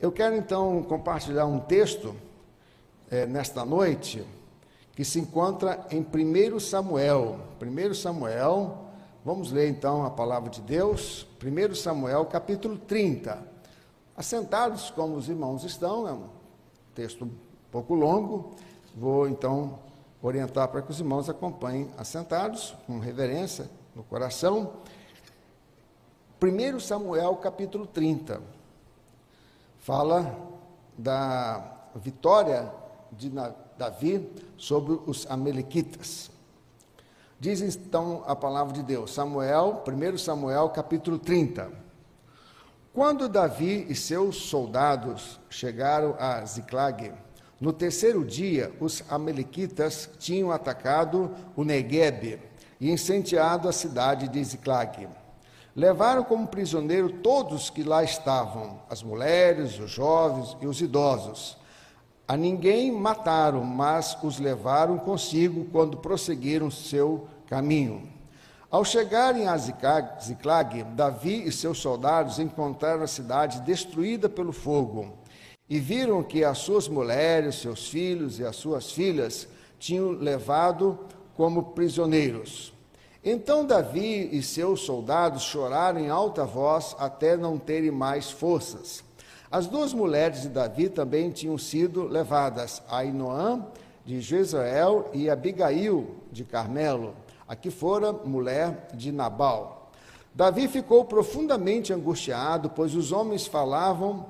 Eu quero então compartilhar um texto é, nesta noite que se encontra em 1 Samuel. 1 Samuel, vamos ler então a palavra de Deus. 1 Samuel, capítulo 30. Assentados como os irmãos estão, é um texto um pouco longo. Vou então orientar para que os irmãos acompanhem assentados, com reverência no coração. 1 Samuel capítulo 30 fala da vitória de Davi sobre os Amalequitas. Diz então a palavra de Deus, Samuel, 1 Samuel capítulo 30. Quando Davi e seus soldados chegaram a Ziclag, no terceiro dia, os Amalequitas tinham atacado o Negueb e incendiado a cidade de Ziclag. Levaram como prisioneiro todos que lá estavam, as mulheres, os jovens e os idosos. A ninguém mataram, mas os levaram consigo quando prosseguiram seu caminho. Ao chegarem a Ziclag, Davi e seus soldados encontraram a cidade destruída pelo fogo e viram que as suas mulheres, seus filhos e as suas filhas tinham levado como prisioneiros. Então Davi e seus soldados choraram em alta voz até não terem mais forças. As duas mulheres de Davi também tinham sido levadas, Ainoã de Jezreel e Abigail de Carmelo, a que fora mulher de Nabal. Davi ficou profundamente angustiado, pois os homens falavam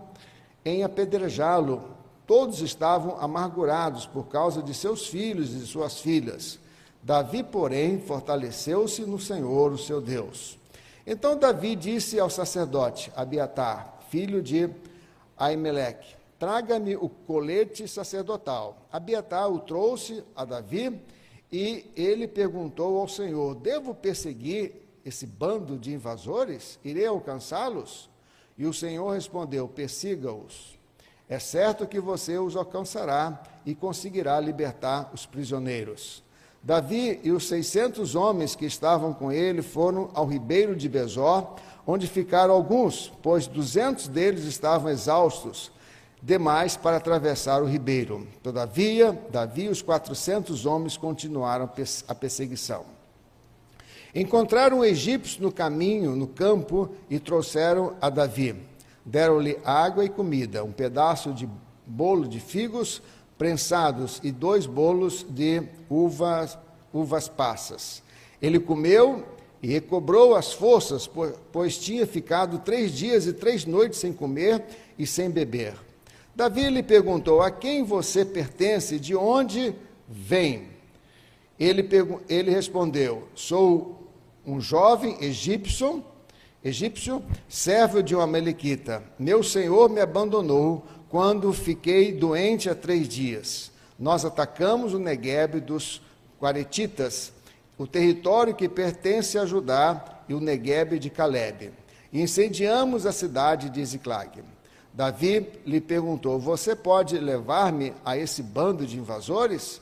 em apedrejá-lo. Todos estavam amargurados por causa de seus filhos e suas filhas. Davi, porém, fortaleceu-se no Senhor, o seu Deus. Então Davi disse ao sacerdote Abiatar, filho de Aimeleque: Traga-me o colete sacerdotal. Abiatar o trouxe a Davi e ele perguntou ao Senhor: Devo perseguir esse bando de invasores? Irei alcançá-los? E o Senhor respondeu: Persiga-os. É certo que você os alcançará e conseguirá libertar os prisioneiros. Davi e os seiscentos homens que estavam com ele foram ao ribeiro de Bezor, onde ficaram alguns, pois duzentos deles estavam exaustos demais para atravessar o ribeiro. Todavia, Davi e os quatrocentos homens continuaram a perseguição. Encontraram egípcios no caminho, no campo, e trouxeram a Davi. Deram-lhe água e comida, um pedaço de bolo de figos, prensados e dois bolos de uvas, uvas passas. Ele comeu e recobrou as forças, pois tinha ficado três dias e três noites sem comer e sem beber. Davi lhe perguntou: A quem você pertence? De onde vem? Ele, ele respondeu: Sou um jovem egípcio, egípcio, servo de uma melequita. Meu senhor me abandonou quando fiquei doente há três dias. Nós atacamos o Negueb dos Quaretitas, o território que pertence a Judá, e o Negueb de Caleb. E incendiamos a cidade de Ziclag. Davi lhe perguntou: Você pode levar-me a esse bando de invasores?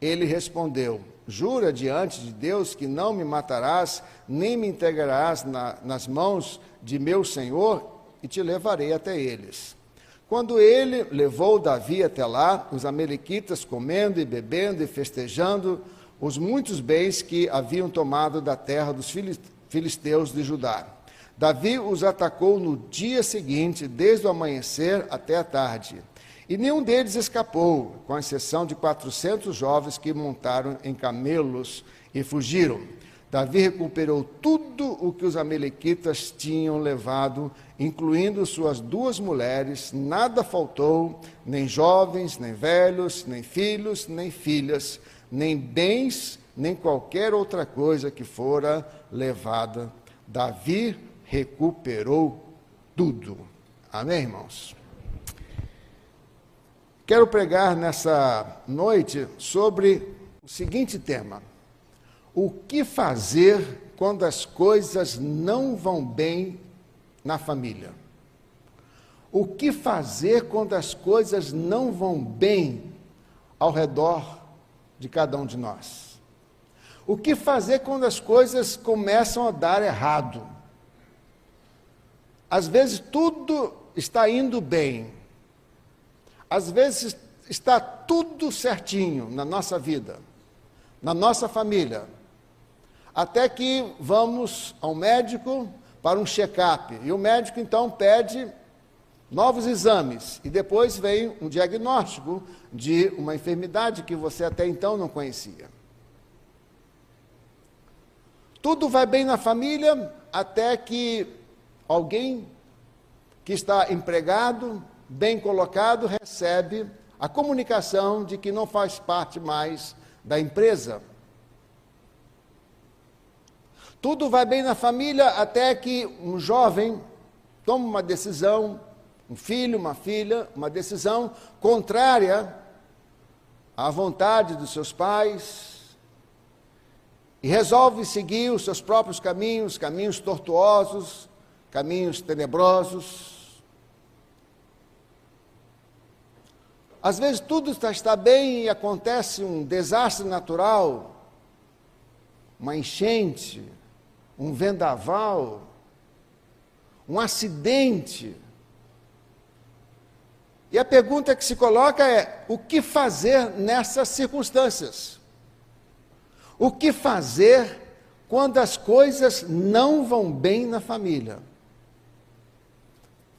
Ele respondeu: Jura diante de Deus que não me matarás, nem me entregarás na, nas mãos de meu senhor, e te levarei até eles. Quando ele levou Davi até lá, os amalequitas comendo e bebendo e festejando os muitos bens que haviam tomado da terra dos filisteus de Judá. Davi os atacou no dia seguinte, desde o amanhecer até a tarde. E nenhum deles escapou, com exceção de quatrocentos jovens que montaram em camelos e fugiram. Davi recuperou tudo o que os amalequitas tinham levado, incluindo suas duas mulheres, nada faltou, nem jovens, nem velhos, nem filhos, nem filhas, nem bens, nem qualquer outra coisa que fora levada. Davi recuperou tudo. Amém, irmãos? Quero pregar nessa noite sobre o seguinte tema o que fazer quando as coisas não vão bem na família? O que fazer quando as coisas não vão bem ao redor de cada um de nós? O que fazer quando as coisas começam a dar errado? Às vezes tudo está indo bem, às vezes está tudo certinho na nossa vida, na nossa família, até que vamos ao médico para um check-up. E o médico então pede novos exames e depois vem um diagnóstico de uma enfermidade que você até então não conhecia. Tudo vai bem na família até que alguém que está empregado, bem colocado, recebe a comunicação de que não faz parte mais da empresa. Tudo vai bem na família até que um jovem toma uma decisão, um filho, uma filha, uma decisão contrária à vontade dos seus pais e resolve seguir os seus próprios caminhos, caminhos tortuosos, caminhos tenebrosos. Às vezes tudo está bem e acontece um desastre natural, uma enchente, um vendaval, um acidente. E a pergunta que se coloca é: o que fazer nessas circunstâncias? O que fazer quando as coisas não vão bem na família?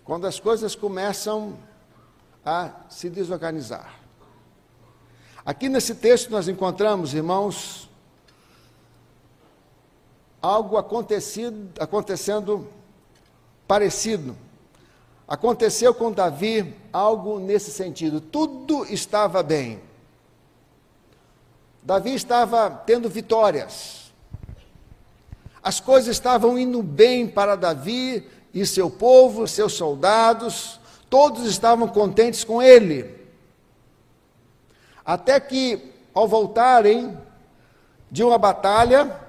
Quando as coisas começam a se desorganizar. Aqui nesse texto nós encontramos, irmãos, algo acontecido, acontecendo parecido. Aconteceu com Davi algo nesse sentido. Tudo estava bem. Davi estava tendo vitórias. As coisas estavam indo bem para Davi e seu povo, seus soldados, todos estavam contentes com ele. Até que, ao voltarem de uma batalha,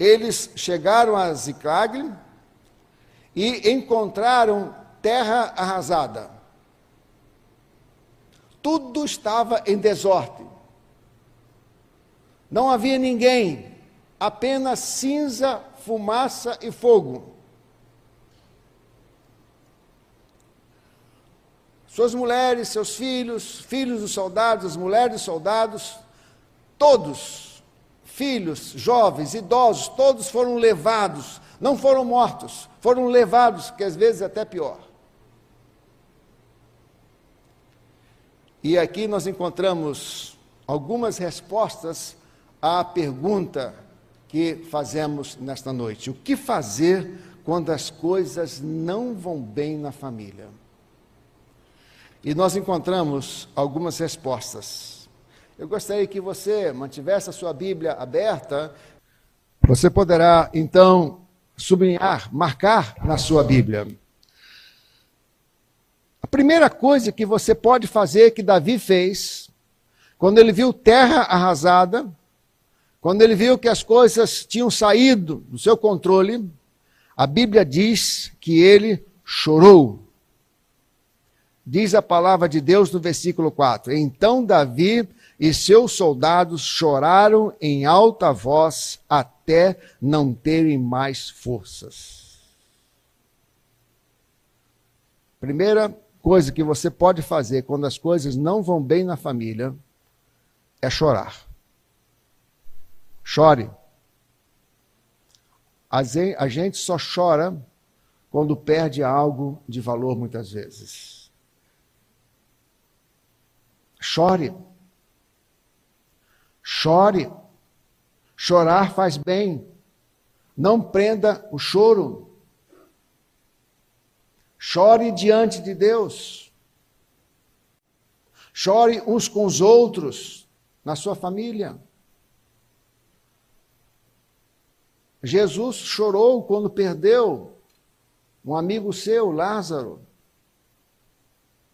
eles chegaram a Ziclagle e encontraram terra arrasada. Tudo estava em desordem. Não havia ninguém, apenas cinza, fumaça e fogo. Suas mulheres, seus filhos, filhos dos soldados, as mulheres dos soldados, todos filhos, jovens, idosos, todos foram levados, não foram mortos, foram levados, que às vezes é até pior. E aqui nós encontramos algumas respostas à pergunta que fazemos nesta noite: o que fazer quando as coisas não vão bem na família? E nós encontramos algumas respostas. Eu gostaria que você mantivesse a sua Bíblia aberta. Você poderá, então, sublinhar, marcar na sua Bíblia. A primeira coisa que você pode fazer, que Davi fez, quando ele viu terra arrasada, quando ele viu que as coisas tinham saído do seu controle, a Bíblia diz que ele chorou. Diz a palavra de Deus no versículo 4. Então Davi e seus soldados choraram em alta voz até não terem mais forças. Primeira coisa que você pode fazer quando as coisas não vão bem na família é chorar. Chore. A gente só chora quando perde algo de valor muitas vezes. Chore. Chore. Chorar faz bem. Não prenda o choro. Chore diante de Deus. Chore uns com os outros na sua família. Jesus chorou quando perdeu um amigo seu, Lázaro.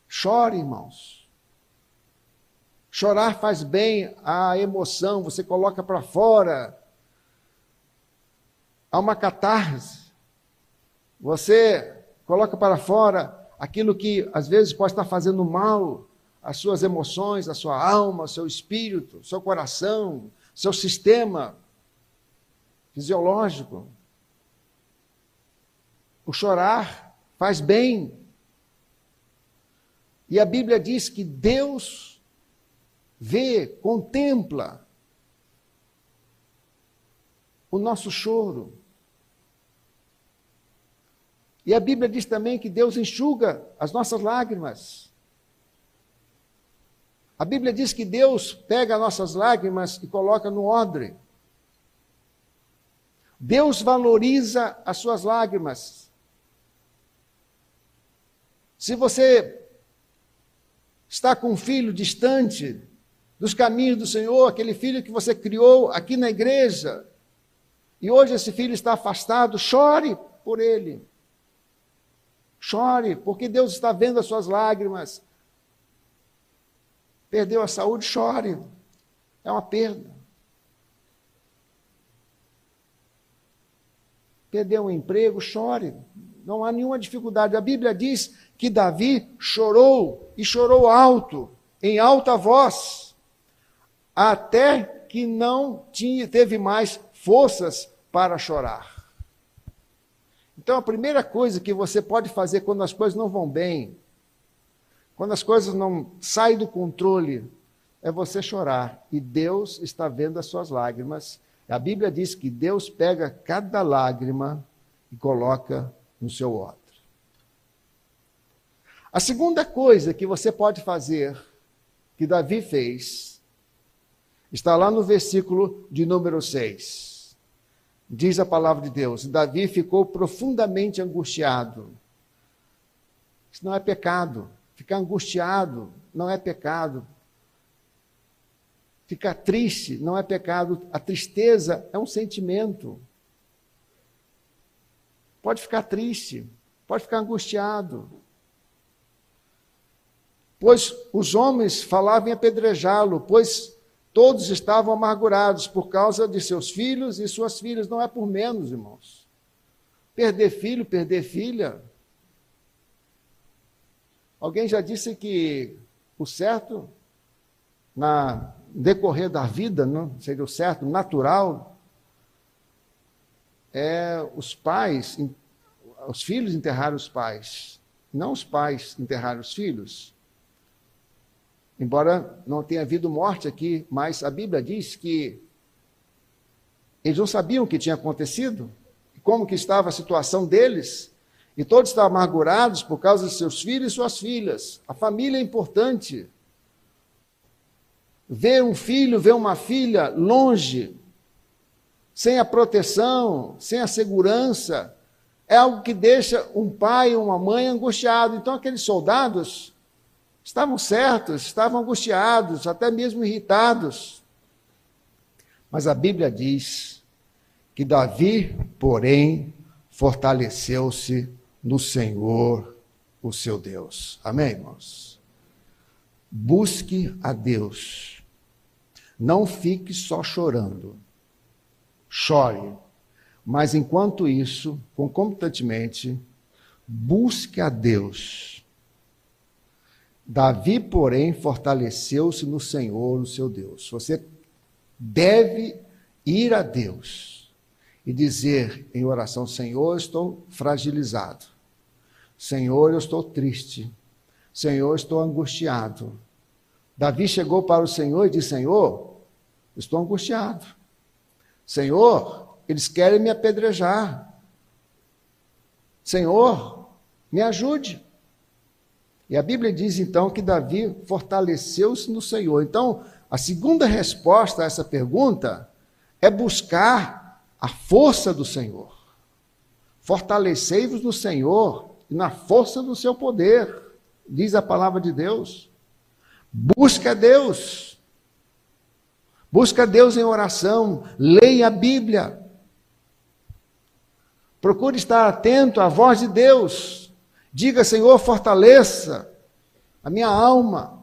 Chore, irmãos. Chorar faz bem à emoção, você coloca para fora. Há uma catarse. Você coloca para fora aquilo que às vezes pode estar fazendo mal às suas emoções, à sua alma, seu espírito, seu coração, seu sistema fisiológico. O chorar faz bem. E a Bíblia diz que Deus vê, contempla o nosso choro. E a Bíblia diz também que Deus enxuga as nossas lágrimas. A Bíblia diz que Deus pega nossas lágrimas e coloca no odre. Deus valoriza as suas lágrimas. Se você está com um filho distante dos caminhos do Senhor, aquele filho que você criou aqui na igreja, e hoje esse filho está afastado, chore por ele. Chore, porque Deus está vendo as suas lágrimas. Perdeu a saúde, chore. É uma perda. Perdeu um emprego, chore. Não há nenhuma dificuldade. A Bíblia diz que Davi chorou e chorou alto, em alta voz, até que não tinha, teve mais forças para chorar. Então, a primeira coisa que você pode fazer quando as coisas não vão bem, quando as coisas não saem do controle, é você chorar. E Deus está vendo as suas lágrimas. A Bíblia diz que Deus pega cada lágrima e coloca no seu odre. A segunda coisa que você pode fazer, que Davi fez, está lá no versículo de número 6. Diz a palavra de Deus: Davi ficou profundamente angustiado. Isso não é pecado. Ficar angustiado não é pecado. Ficar triste não é pecado. A tristeza é um sentimento. Pode ficar triste, pode ficar angustiado. Pois os homens falavam em apedrejá-lo, pois todos estavam amargurados por causa de seus filhos e suas filhas. Não é por menos, irmãos. Perder filho, perder filha, Alguém já disse que o certo, na decorrer da vida, não seria o certo, natural, é os pais, os filhos enterrarem os pais, não os pais enterrarem os filhos. Embora não tenha havido morte aqui, mas a Bíblia diz que eles não sabiam o que tinha acontecido, como que estava a situação deles, e todos estão amargurados por causa de seus filhos e suas filhas. A família é importante. Ver um filho, ver uma filha longe, sem a proteção, sem a segurança, é algo que deixa um pai ou uma mãe angustiado. Então, aqueles soldados estavam certos, estavam angustiados, até mesmo irritados. Mas a Bíblia diz que Davi, porém, fortaleceu-se no Senhor, o seu Deus. Amém, irmãos? Busque a Deus. Não fique só chorando. Chore. Mas enquanto isso, concomitantemente, busque a Deus. Davi, porém, fortaleceu-se no Senhor, o seu Deus. Você deve ir a Deus e dizer em oração: Senhor, estou fragilizado. Senhor, eu estou triste. Senhor, estou angustiado. Davi chegou para o Senhor e disse: Senhor, estou angustiado. Senhor, eles querem me apedrejar. Senhor, me ajude. E a Bíblia diz então que Davi fortaleceu-se no Senhor. Então, a segunda resposta a essa pergunta é buscar a força do Senhor. Fortalecei-vos no Senhor e na força do seu poder, diz a palavra de Deus. Busca Deus. Busca Deus em oração, leia a Bíblia. Procure estar atento à voz de Deus. Diga, Senhor, fortaleça a minha alma.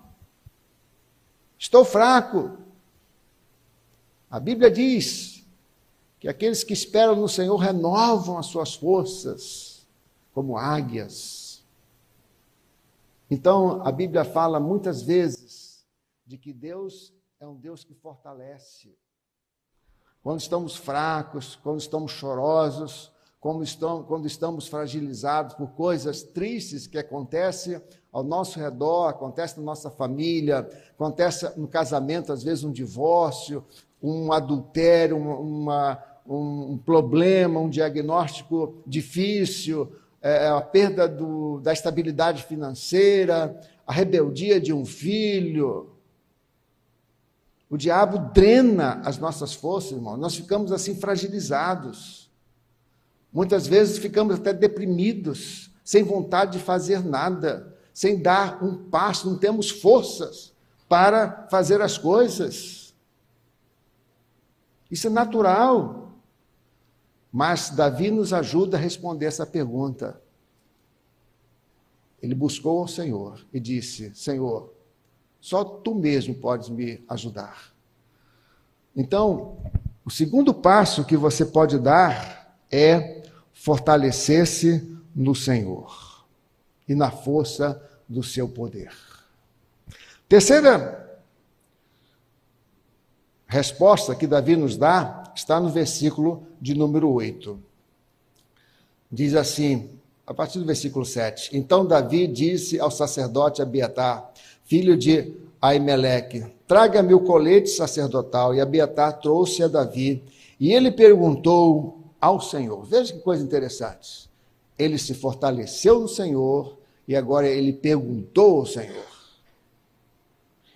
Estou fraco. A Bíblia diz que aqueles que esperam no Senhor renovam as suas forças como águias. Então, a Bíblia fala muitas vezes de que Deus é um Deus que fortalece. Quando estamos fracos, quando estamos chorosos, estão, quando estamos fragilizados por coisas tristes que acontecem ao nosso redor, acontece na nossa família, acontece no casamento, às vezes um divórcio, um adultério, uma, um, um problema, um diagnóstico difícil, é, a perda do, da estabilidade financeira, a rebeldia de um filho. O diabo drena as nossas forças, irmão. Nós ficamos assim fragilizados. Muitas vezes ficamos até deprimidos, sem vontade de fazer nada, sem dar um passo, não temos forças para fazer as coisas. Isso é natural. Mas Davi nos ajuda a responder essa pergunta. Ele buscou ao Senhor e disse: Senhor, só tu mesmo podes me ajudar. Então, o segundo passo que você pode dar é fortalecer-se no Senhor e na força do seu poder. Terceira resposta que Davi nos dá está no versículo de número 8. Diz assim, a partir do versículo 7. Então Davi disse ao sacerdote Abiatar, filho de Aimeleque, traga-me o colete sacerdotal. E Abiatar trouxe a Davi. E ele perguntou ao Senhor. Veja que coisa interessante. Ele se fortaleceu no Senhor e agora ele perguntou ao Senhor.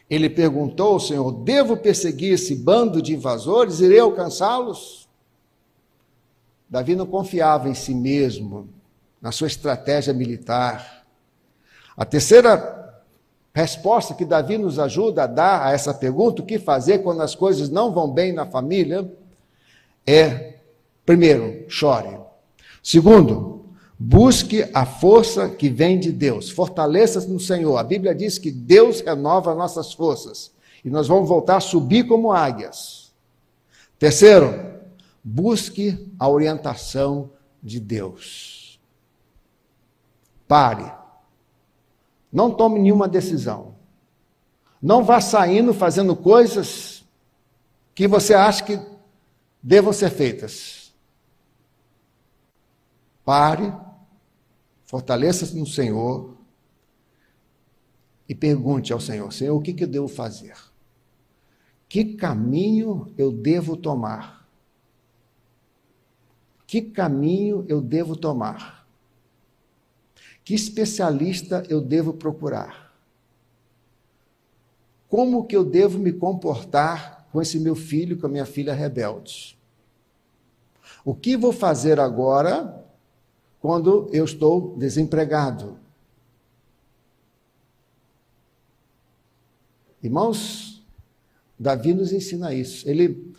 Ele perguntou ao Senhor: Devo perseguir esse bando de invasores? Irei alcançá-los? Davi não confiava em si mesmo, na sua estratégia militar. A terceira resposta que Davi nos ajuda a dar a essa pergunta, o que fazer quando as coisas não vão bem na família, é, primeiro, chore. Segundo, busque a força que vem de Deus. Fortaleça-se no Senhor. A Bíblia diz que Deus renova nossas forças e nós vamos voltar a subir como águias. Terceiro, busque a orientação de Deus. Pare. Não tome nenhuma decisão. Não vá saindo fazendo coisas que você acha que devam ser feitas. Pare, fortaleça-se no Senhor e pergunte ao Senhor: Senhor, o que, que eu devo fazer? Que caminho eu devo tomar? Que caminho eu devo tomar? Que especialista eu devo procurar? Como que eu devo me comportar com esse meu filho, com a minha filha rebelde? O que vou fazer agora quando eu estou desempregado? Irmãos, Davi nos ensina isso. Ele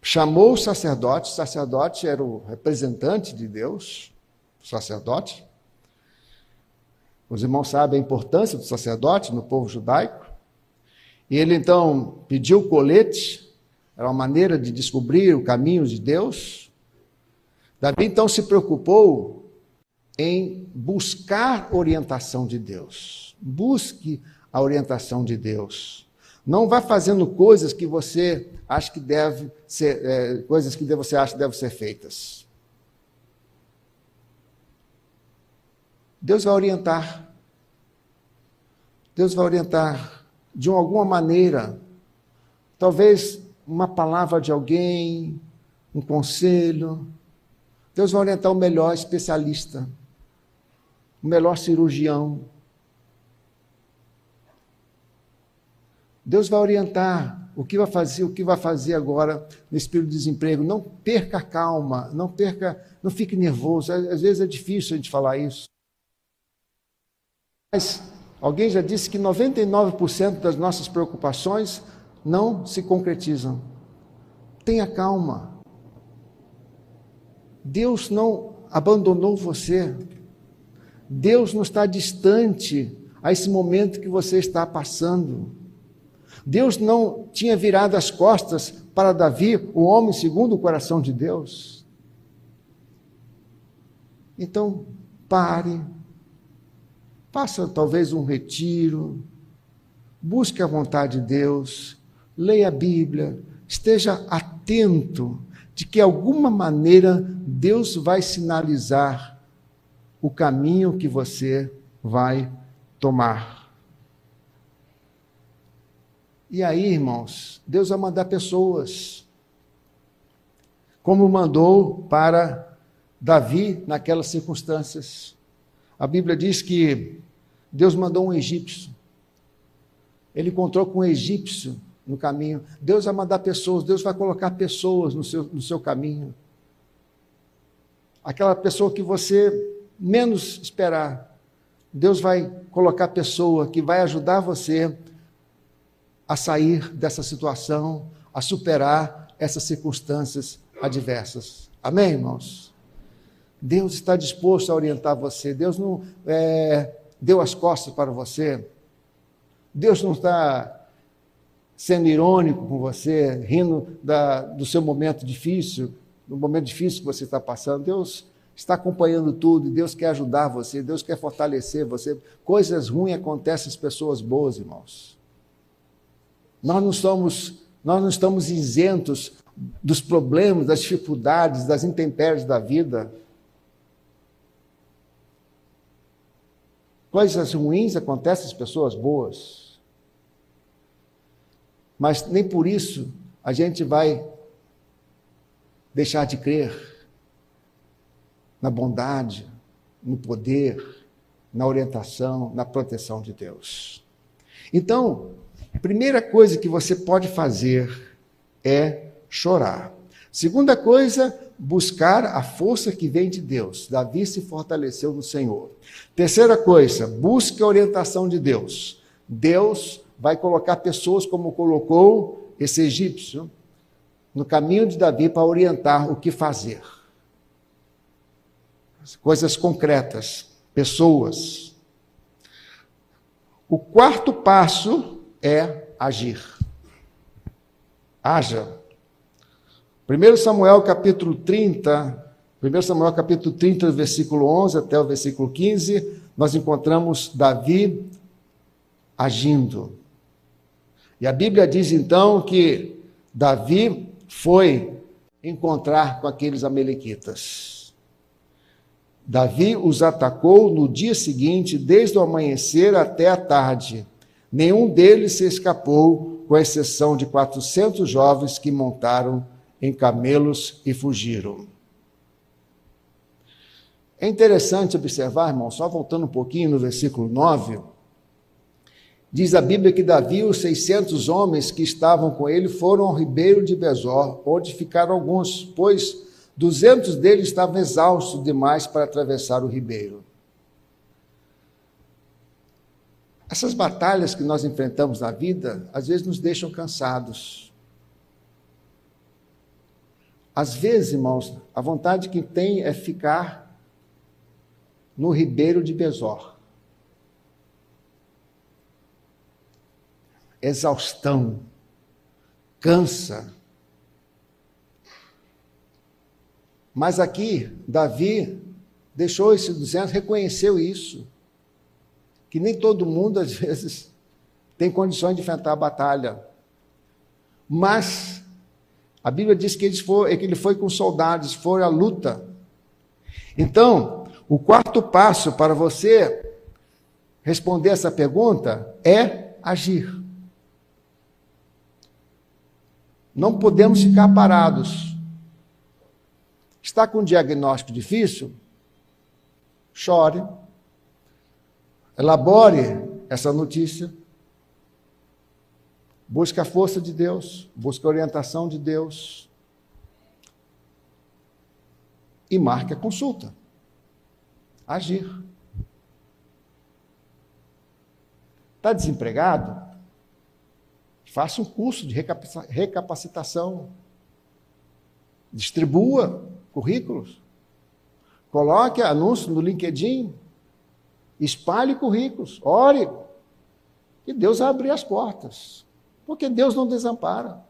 chamou o sacerdote, o sacerdote era o representante de Deus, o sacerdote, os irmãos sabem a importância do sacerdote no povo judaico. E ele então pediu o colete, era uma maneira de descobrir o caminho de Deus. Davi então se preocupou em buscar orientação de Deus. Busque a orientação de Deus. Não vá fazendo coisas que você acha que deve ser, é, coisas que você acha que devem ser feitas. Deus vai orientar. Deus vai orientar de alguma maneira. Talvez uma palavra de alguém, um conselho. Deus vai orientar o melhor especialista, o melhor cirurgião. Deus vai orientar o que vai fazer, o que vai fazer agora nesse período de desemprego. Não perca a calma, não perca, não fique nervoso. Às vezes é difícil a gente falar isso. Mas alguém já disse que 99% das nossas preocupações não se concretizam. Tenha calma. Deus não abandonou você. Deus não está distante a esse momento que você está passando. Deus não tinha virado as costas para Davi, o homem segundo o coração de Deus. Então, pare, Faça talvez um retiro, busque a vontade de Deus, leia a Bíblia, esteja atento de que, alguma maneira, Deus vai sinalizar o caminho que você vai tomar. E aí, irmãos, Deus vai mandar pessoas, como mandou para Davi naquelas circunstâncias. A Bíblia diz que Deus mandou um egípcio. Ele encontrou com um egípcio no caminho. Deus vai mandar pessoas, Deus vai colocar pessoas no seu, no seu caminho. Aquela pessoa que você menos esperar. Deus vai colocar pessoa que vai ajudar você a sair dessa situação, a superar essas circunstâncias adversas. Amém, irmãos? Deus está disposto a orientar você. Deus não é, deu as costas para você. Deus não está sendo irônico com você, rindo da, do seu momento difícil, do momento difícil que você está passando. Deus está acompanhando tudo e Deus quer ajudar você, Deus quer fortalecer você. Coisas ruins acontecem às pessoas boas, irmãos. Nós não somos, nós não estamos isentos dos problemas, das dificuldades, das intempéries da vida. Coisas ruins acontecem às pessoas boas. Mas nem por isso a gente vai deixar de crer na bondade, no poder, na orientação, na proteção de Deus. Então, a primeira coisa que você pode fazer é chorar. Segunda coisa, buscar a força que vem de Deus. Davi se fortaleceu no Senhor. Terceira coisa, busque a orientação de Deus. Deus vai colocar pessoas como colocou esse egípcio no caminho de Davi para orientar o que fazer coisas concretas, pessoas. O quarto passo é agir. Haja. 1 Samuel capítulo 30, 1 Samuel capítulo 30, versículo 11 até o versículo 15, nós encontramos Davi agindo. E a Bíblia diz então que Davi foi encontrar com aqueles amalequitas. Davi os atacou no dia seguinte, desde o amanhecer até a tarde. Nenhum deles se escapou, com exceção de 400 jovens que montaram em camelos e fugiram. É interessante observar, irmão, só voltando um pouquinho no versículo 9, diz a Bíblia que Davi e os 600 homens que estavam com ele foram ao ribeiro de Bezor, onde ficaram alguns, pois Duzentos deles estavam exaustos demais para atravessar o ribeiro. Essas batalhas que nós enfrentamos na vida, às vezes nos deixam cansados. Às vezes, irmãos, a vontade que tem é ficar no ribeiro de Besor. Exaustão, cansa. Mas aqui, Davi deixou esses 200, reconheceu isso. Que nem todo mundo, às vezes, tem condições de enfrentar a batalha. Mas a Bíblia diz que ele foi, que ele foi com soldados, foi à luta. Então, o quarto passo para você responder essa pergunta é agir. Não podemos ficar parados. Está com um diagnóstico difícil? Chore. Elabore essa notícia. Busque a força de Deus, busque a orientação de Deus. E marque a consulta. Agir. Está desempregado? Faça um curso de recapacitação. Distribua currículos. Coloque anúncio no LinkedIn. Espalhe currículos. Ore. Que Deus vai abrir as portas. Porque Deus não desampara.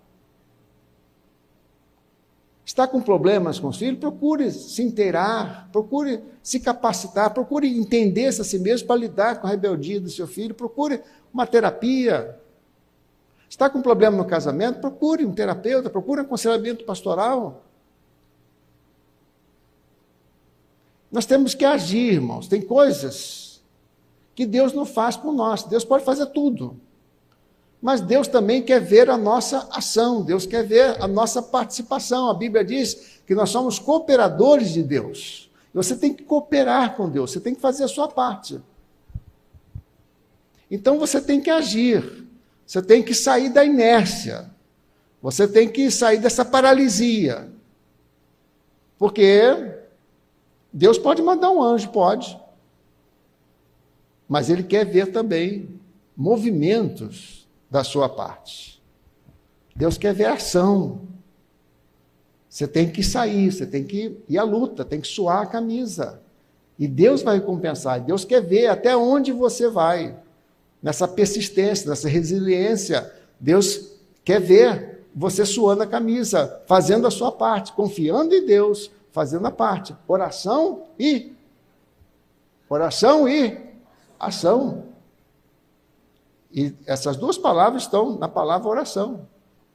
Está com problemas com os filhos? Procure se inteirar, procure se capacitar, procure entender-se a si mesmo para lidar com a rebeldia do seu filho, procure uma terapia. Está com problema no casamento? Procure um terapeuta, procure um aconselhamento pastoral. Nós temos que agir, irmãos. Tem coisas que Deus não faz por nós. Deus pode fazer tudo. Mas Deus também quer ver a nossa ação, Deus quer ver a nossa participação. A Bíblia diz que nós somos cooperadores de Deus. E você tem que cooperar com Deus, você tem que fazer a sua parte. Então você tem que agir você tem que sair da inércia, você tem que sair dessa paralisia. Porque Deus pode mandar um anjo, pode. Mas Ele quer ver também movimentos da sua parte. Deus quer ver ação. Você tem que sair, você tem que ir à luta, tem que suar a camisa. E Deus vai recompensar. Deus quer ver até onde você vai. Nessa persistência, nessa resiliência. Deus quer ver você suando a camisa, fazendo a sua parte, confiando em Deus, fazendo a parte. Oração e oração e ação. E essas duas palavras estão na palavra oração.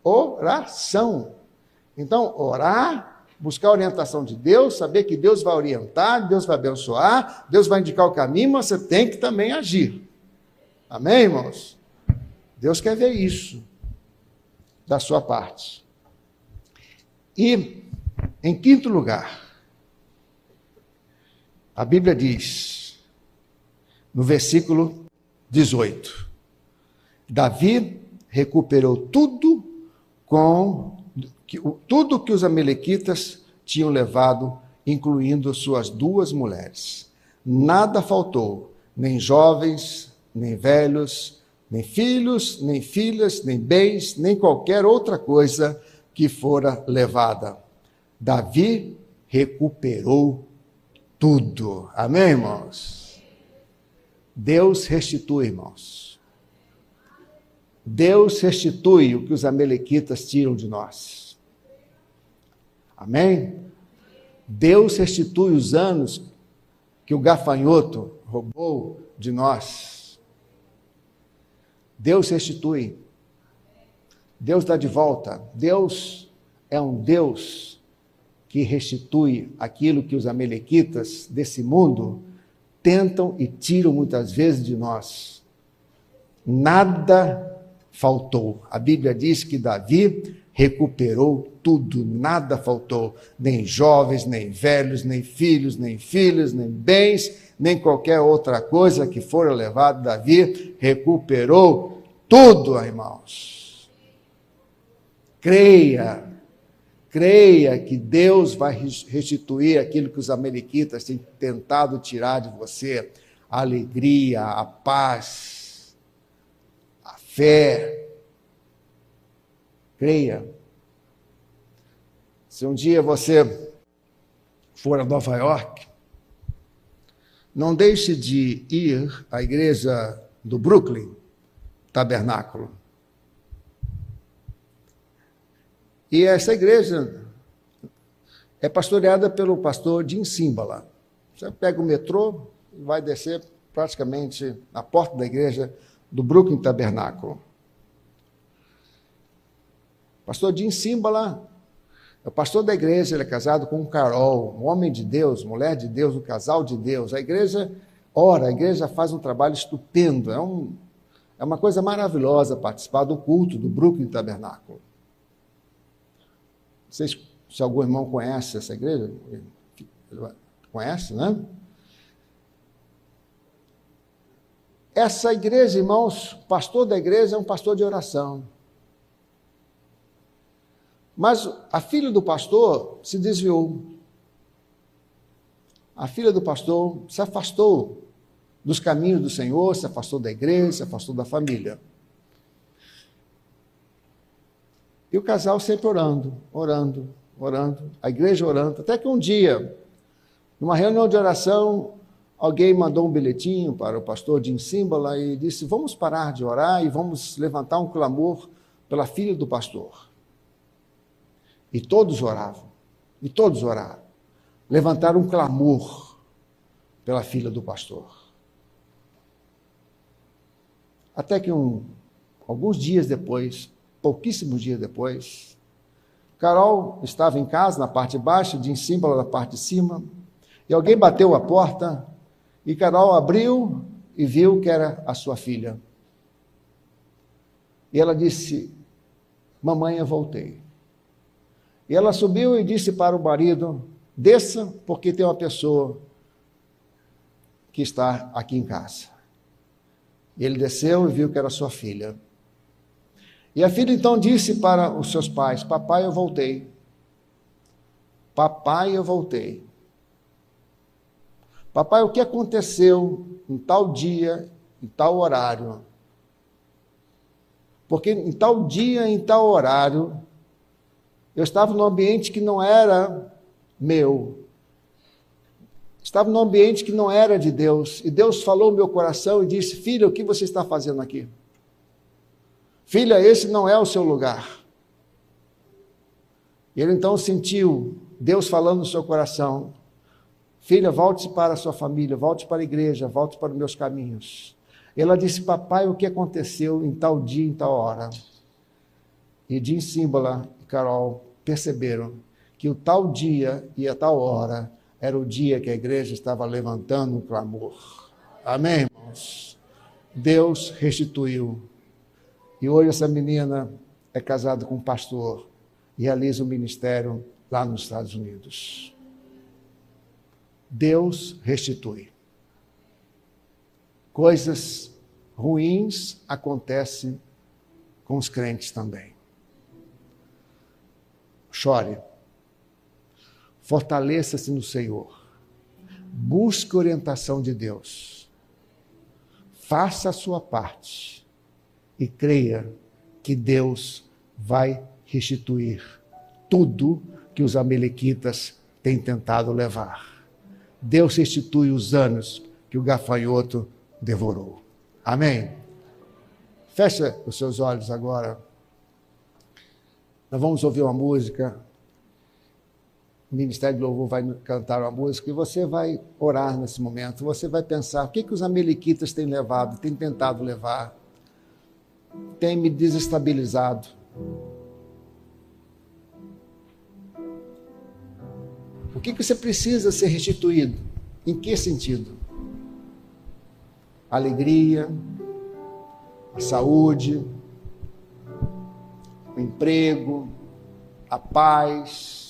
Oração. Então, orar, buscar a orientação de Deus, saber que Deus vai orientar, Deus vai abençoar, Deus vai indicar o caminho, mas você tem que também agir. Amém, irmãos? Deus quer ver isso da sua parte. E, em quinto lugar, a Bíblia diz, no versículo 18: Davi recuperou tudo com tudo que os amalequitas tinham levado, incluindo suas duas mulheres. Nada faltou, nem jovens, nem velhos, nem filhos, nem filhas, nem bens, nem qualquer outra coisa que fora levada. Davi recuperou tudo. Amém, irmãos? Deus restitui, irmãos. Deus restitui o que os amalequitas tiram de nós. Amém? Deus restitui os anos que o gafanhoto roubou de nós. Deus restitui. Deus dá de volta. Deus é um Deus que restitui aquilo que os amalequitas desse mundo tentam e tiram muitas vezes de nós. Nada faltou. A Bíblia diz que Davi recuperou tudo, nada faltou, nem jovens, nem velhos, nem filhos, nem filhas, nem bens, nem qualquer outra coisa que fora levado. Davi recuperou tudo, irmãos. Creia, creia que Deus vai restituir aquilo que os amalequitas têm tentado tirar de você: a alegria, a paz, fé. Creia. Se um dia você for a Nova York, não deixe de ir à igreja do Brooklyn Tabernáculo. E essa igreja é pastoreada pelo pastor Jim Simbala. Você pega o metrô e vai descer praticamente na porta da igreja do Brooklyn Tabernáculo. Pastor Jim Simbala é o pastor da igreja, ele é casado com Carol, um homem de Deus, mulher de Deus, um casal de Deus. A igreja ora, a igreja faz um trabalho estupendo, é, um, é uma coisa maravilhosa participar do culto do Brooklyn Tabernáculo. Vocês, se algum irmão conhece essa igreja, conhece, né? Essa igreja, irmãos, pastor da igreja é um pastor de oração. Mas a filha do pastor se desviou. A filha do pastor se afastou dos caminhos do Senhor, se afastou da igreja, se afastou da família. E o casal sempre orando, orando, orando, a igreja orando, até que um dia, numa reunião de oração, Alguém mandou um bilhetinho para o pastor de Insímbala e disse: Vamos parar de orar e vamos levantar um clamor pela filha do pastor. E todos oravam, e todos oraram. Levantaram um clamor pela filha do pastor. Até que um, alguns dias depois, pouquíssimos dias depois, Carol estava em casa, na parte baixa, de Insímbala na parte de cima, E alguém bateu a porta e Carol abriu e viu que era a sua filha. E ela disse: Mamãe, eu voltei. E ela subiu e disse para o marido: Desça, porque tem uma pessoa que está aqui em casa. E ele desceu e viu que era sua filha. E a filha então disse para os seus pais: Papai, eu voltei. Papai, eu voltei. Papai, o que aconteceu em tal dia, em tal horário? Porque em tal dia, em tal horário, eu estava num ambiente que não era meu. Estava num ambiente que não era de Deus. E Deus falou no meu coração e disse: Filha, o que você está fazendo aqui? Filha, esse não é o seu lugar. E ele então sentiu Deus falando no seu coração: Filha, volte para a sua família, volte para a igreja, volte para os meus caminhos. Ela disse: Papai, o que aconteceu em tal dia, em tal hora? E Jim Símbola e Carol perceberam que o tal dia e a tal hora era o dia que a igreja estava levantando um clamor. Amém, irmãos? Deus restituiu. E hoje essa menina é casada com um pastor e realiza um ministério lá nos Estados Unidos. Deus restitui. Coisas ruins acontecem com os crentes também. Chore. Fortaleça-se no Senhor. Busque orientação de Deus. Faça a sua parte e creia que Deus vai restituir tudo que os amalequitas têm tentado levar. Deus restitui os anos que o gafanhoto devorou. Amém? Fecha os seus olhos agora. Nós vamos ouvir uma música. O Ministério de Louvor vai cantar uma música e você vai orar nesse momento. Você vai pensar o que, que os amalequitas têm levado, têm tentado levar, têm me desestabilizado. O que, que você precisa ser restituído? Em que sentido? Alegria, saúde, o emprego, a paz.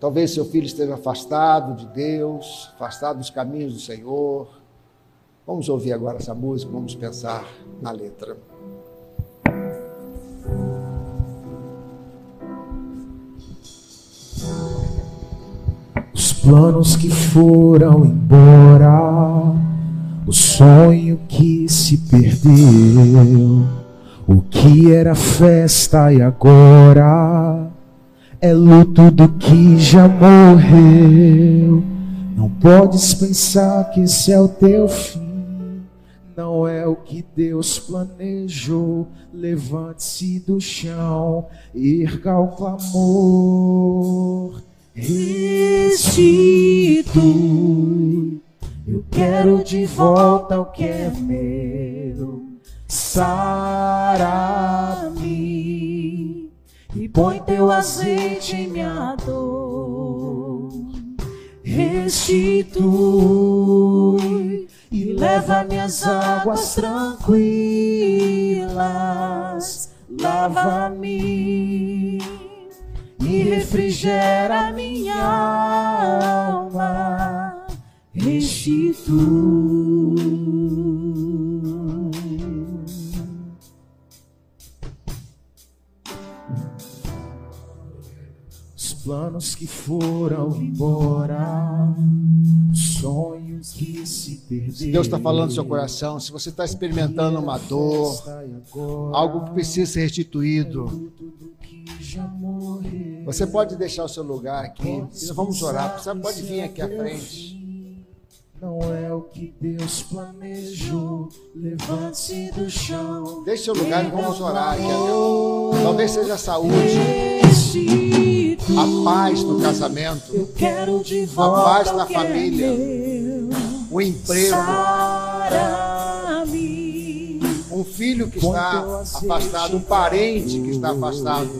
Talvez seu filho esteja afastado de Deus, afastado dos caminhos do Senhor. Vamos ouvir agora essa música, vamos pensar na letra. Os planos que foram embora o sonho que se perdeu, o que era festa e agora é luto do que já morreu. Não podes pensar que esse é o teu fim, não é o que Deus planejou. Levante-se do chão, erga o clamor, restitui eu quero de volta o que é meu. Sara-me e põe teu azeite em minha dor. Restitui e leva minhas águas tranquilas. Lava-me e refrigera minha alma restitui. Planos que foram embora, sonhos que se perderam. Se Deus está falando no seu coração, se você está experimentando uma dor, algo que precisa ser restituído, você pode deixar o seu lugar aqui. Vamos orar. Você pode vir aqui à frente. Não é o que Deus planejou. Levante-se do chão. Deixe seu lugar e vamos orar. Talvez seja a saúde, a paz no casamento, a paz na família, o emprego, um filho que está afastado, um parente que está afastado.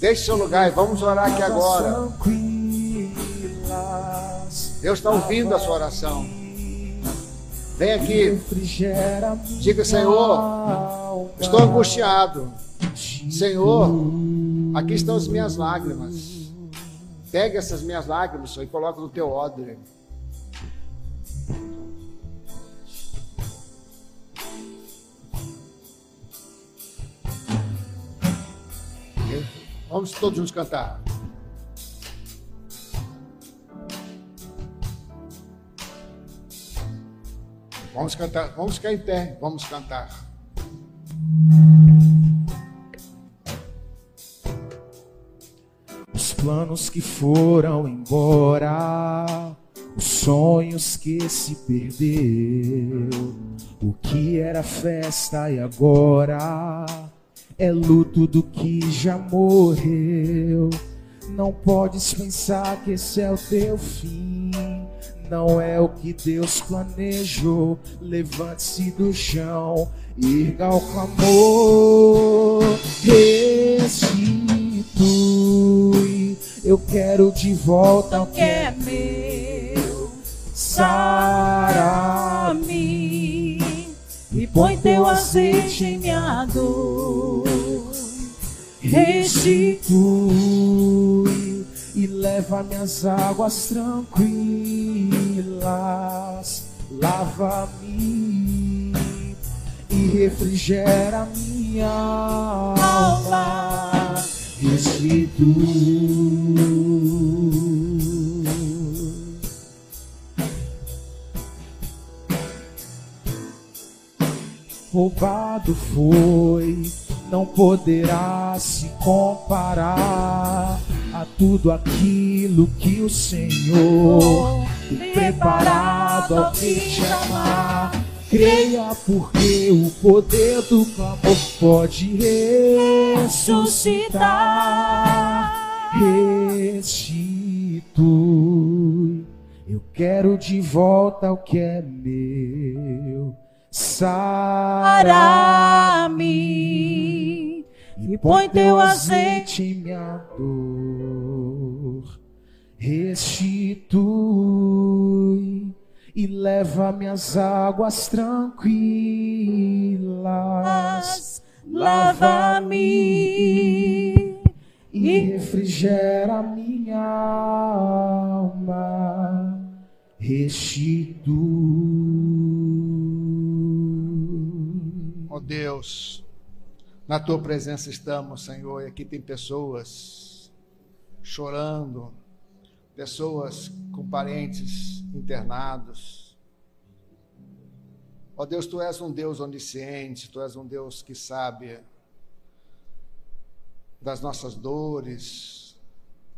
Deixe seu lugar e vamos orar aqui agora. Deus está ouvindo a sua oração. Vem aqui. Diga, Senhor, estou angustiado. Senhor, aqui estão as minhas lágrimas. Pega essas minhas lágrimas Senhor, e coloca no teu odre. Vamos todos juntos cantar. Vamos cantar, vamos ficar em pé, vamos cantar. Planos que foram embora, os sonhos que se perdeu, o que era festa e agora é luto do que já morreu. Não podes pensar que esse é o teu fim não é o que Deus planejou. Levante-se do chão, erga o clamor, restitui. Eu quero de volta o que é meu. Sara-me e põe teu azeite em minha dor. Restitui e leva minhas águas tranquilas, lava-me e refrigera minha alma, restitui. Roubado foi, não poderá se comparar a tudo aquilo que o Senhor tem preparado ao que chamar. Creia porque o poder do clamor pode ressuscitar. Restitui. Eu quero de volta o que é meu. Sara-me e põe teu azeite em minha dor. Restitui e leva minhas águas tranquilas. Lava-me e refrigera minha alma. Restitui. Ó oh Deus, na tua presença estamos, Senhor, e aqui tem pessoas chorando, pessoas com parentes internados. Ó Deus, tu és um Deus onisciente, tu és um Deus que sabe das nossas dores,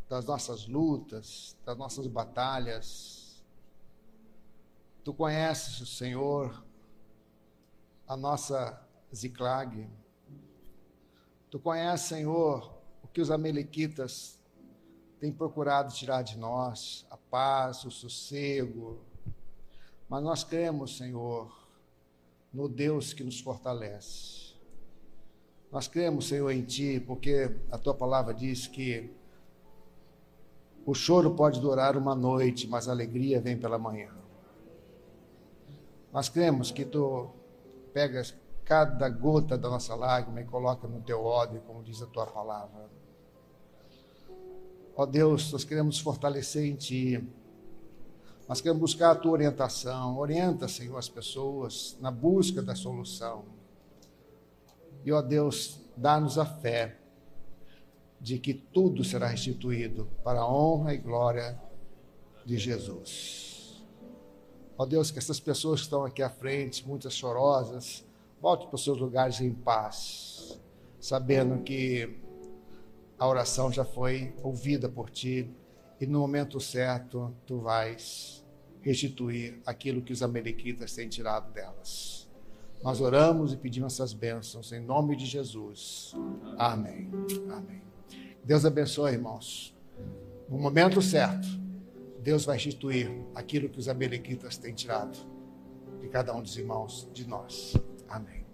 das nossas lutas, das nossas batalhas. Tu conheces, Senhor, a nossa Ziclag. Tu conheces, Senhor, o que os amalequitas têm procurado tirar de nós, a paz, o sossego. Mas nós cremos, Senhor, no Deus que nos fortalece. Nós cremos, Senhor, em Ti, porque a Tua palavra diz que o choro pode durar uma noite, mas a alegria vem pela manhã. Nós cremos que Tu pegas cada gota da nossa lágrima e coloca no teu ódio, como diz a tua palavra. Ó Deus, nós queremos fortalecer em Ti. Nós queremos buscar a Tua orientação. Orienta, Senhor, as pessoas na busca da solução. E, ó Deus, dá-nos a fé de que tudo será restituído para a honra e glória de Jesus. Ó Deus, que essas pessoas que estão aqui à frente, muitas chorosas, Volte para os seus lugares em paz, sabendo que a oração já foi ouvida por ti e no momento certo tu vais restituir aquilo que os amalequitas têm tirado delas. Nós oramos e pedimos essas bênçãos em nome de Jesus. Amém. Amém. Deus abençoe, irmãos. No momento certo, Deus vai restituir aquilo que os amalequitas têm tirado de cada um dos irmãos de nós. Amém.